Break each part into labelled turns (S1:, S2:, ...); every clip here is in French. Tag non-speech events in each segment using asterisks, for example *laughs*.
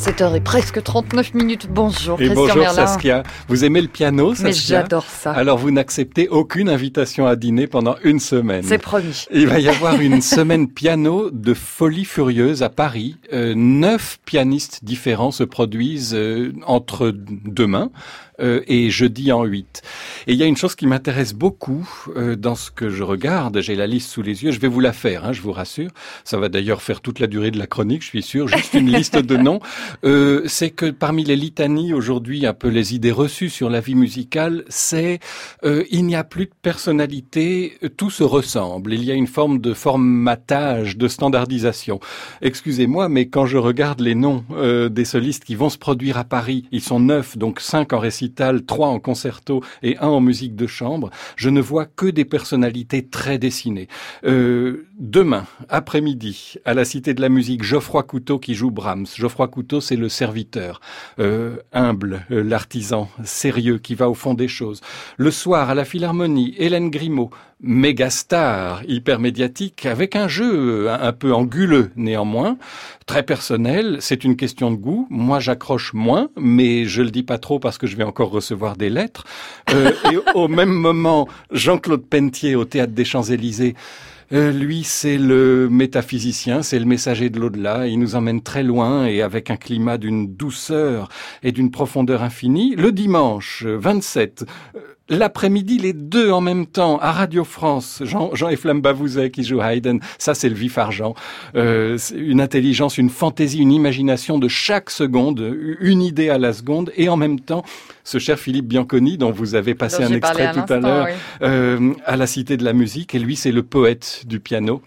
S1: 7h et presque 39 minutes. Bonjour,
S2: et
S1: Christian
S2: bonjour Saskia. Vous aimez le piano, Saskia
S1: Mais j'adore ça.
S2: Alors vous n'acceptez aucune invitation à dîner pendant une semaine.
S1: C'est promis.
S2: Il va y avoir une *laughs* semaine piano de folie furieuse à Paris. Euh, neuf pianistes différents se produisent euh, entre demain euh, et jeudi en 8. Et il y a une chose qui m'intéresse beaucoup dans ce que je regarde. J'ai la liste sous les yeux. Je vais vous la faire, hein, je vous rassure. Ça va d'ailleurs faire toute la durée de la chronique, je suis sûr. Juste une liste de *laughs* noms. Euh, c'est que parmi les litanies aujourd'hui, un peu les idées reçues sur la vie musicale, c'est euh, il n'y a plus de personnalité, tout se ressemble. Il y a une forme de formatage, de standardisation. Excusez-moi, mais quand je regarde les noms euh, des solistes qui vont se produire à Paris, ils sont neuf, donc cinq en récital, trois en concerto et un en musique de chambre. Je ne vois que des personnalités très dessinées. Euh, demain, après-midi, à la Cité de la Musique, Geoffroy Couteau qui joue Brahms. Geoffroy Couteau, c'est le serviteur, euh, humble, euh, l'artisan, sérieux, qui va au fond des choses. Le soir, à la Philharmonie, Hélène Grimaud, méga star, hyper médiatique, avec un jeu euh, un peu anguleux néanmoins, très personnel. C'est une question de goût. Moi, j'accroche moins, mais je le dis pas trop parce que je vais encore recevoir des lettres. Et au même moment, Jean-Claude Pentier au Théâtre des Champs-Élysées. Euh, lui, c'est le métaphysicien, c'est le messager de l'au-delà. Il nous emmène très loin et avec un climat d'une douceur et d'une profondeur infinie. Le dimanche 27, euh, L'après-midi, les deux en même temps, à Radio France, Jean, Jean Eflam Bavouzet qui joue Haydn, ça c'est le vif argent. Euh, une intelligence, une fantaisie, une imagination de chaque seconde, une idée à la seconde, et en même temps, ce cher Philippe Bianconi, dont vous avez passé un extrait tout à l'heure, oui. euh, à la Cité de la Musique, et lui c'est le poète du piano.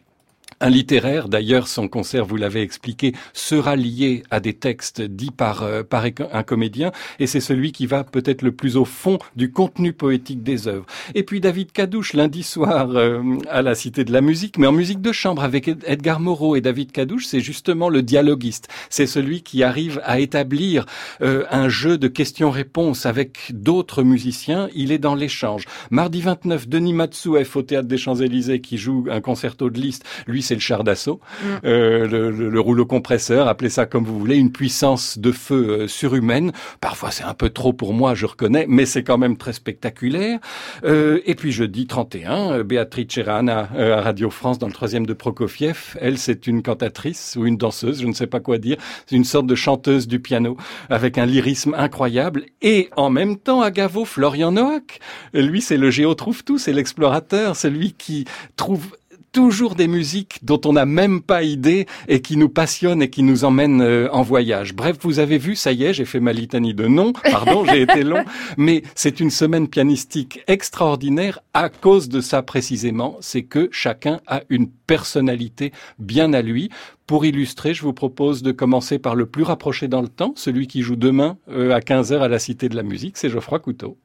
S2: Un littéraire, d'ailleurs, son concert, vous l'avez expliqué, sera lié à des textes dits par, euh, par un comédien, et c'est celui qui va peut-être le plus au fond du contenu poétique des œuvres. Et puis David Cadouche, lundi soir, euh, à la Cité de la Musique, mais en musique de chambre avec Edgar Moreau et David Cadouche, c'est justement le dialoguiste. C'est celui qui arrive à établir euh, un jeu de questions-réponses avec d'autres musiciens. Il est dans l'échange. Mardi 29, Denis Matsouef au Théâtre des Champs-Élysées qui joue un concerto de Liszt. Lui, le char d'assaut, mm. euh, le, le, le, rouleau compresseur, appelez ça comme vous voulez, une puissance de feu euh, surhumaine. Parfois c'est un peu trop pour moi, je reconnais, mais c'est quand même très spectaculaire. Euh, et puis jeudi 31, Béatrice Cherana à Radio France dans le troisième de Prokofiev. Elle, c'est une cantatrice ou une danseuse, je ne sais pas quoi dire. C'est une sorte de chanteuse du piano avec un lyrisme incroyable. Et en même temps, à Gavo, Florian Noack. Lui, c'est le géo trouve tout, c'est l'explorateur, c'est lui qui trouve toujours des musiques dont on n'a même pas idée et qui nous passionnent et qui nous emmènent euh, en voyage. Bref, vous avez vu, ça y est, j'ai fait ma litanie de noms. Pardon, j'ai été long, mais c'est une semaine pianistique extraordinaire à cause de ça précisément. C'est que chacun a une personnalité bien à lui. Pour illustrer, je vous propose de commencer par le plus rapproché dans le temps, celui qui joue demain euh, à 15h à la Cité de la Musique, c'est Geoffroy Couteau.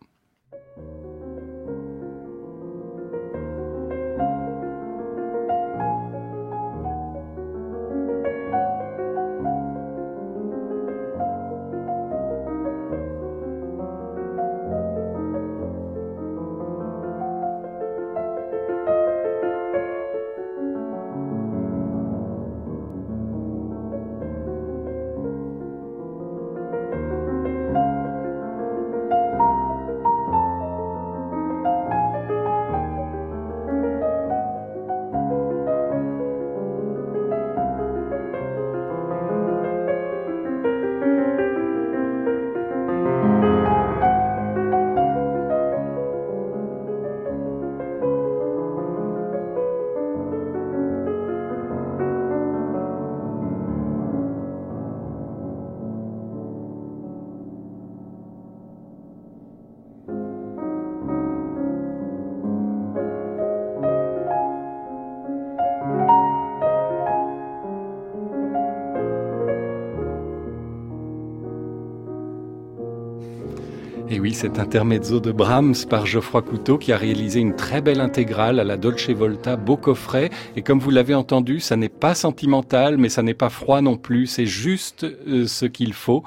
S2: Et oui, cet intermezzo de Brahms par Geoffroy Couteau qui a réalisé une très belle intégrale à la Dolce Volta, beau coffret. Et comme vous l'avez entendu, ça n'est pas sentimental, mais ça n'est pas froid non plus. C'est juste euh, ce qu'il faut.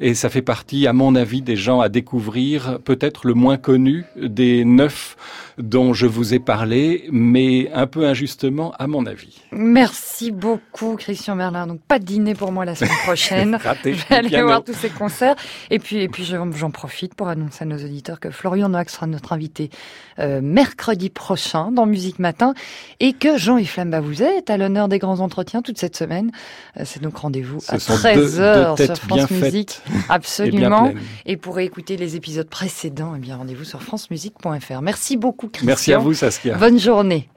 S2: Et ça fait partie, à mon avis, des gens à découvrir, peut-être le moins connu des neuf dont je vous ai parlé, mais un peu injustement à mon avis.
S1: Merci beaucoup Christian Merlin. Donc pas de dîner pour moi la semaine prochaine. *laughs* je vais aller voir tous ces concerts. Et puis, et puis j'en profite pour annoncer à nos auditeurs que Florian Noack sera notre invité euh, mercredi prochain dans Musique Matin et que Jean-Yves Flambabouzet est à l'honneur des grands entretiens toute cette semaine. Euh, c'est donc rendez-vous à 13h sur France Musique. *laughs* Absolument. Et, pour écouter les épisodes précédents, eh bien rendez-vous sur francemusique.fr. Merci beaucoup Christian.
S2: Merci à vous Saskia.
S1: Bonne journée.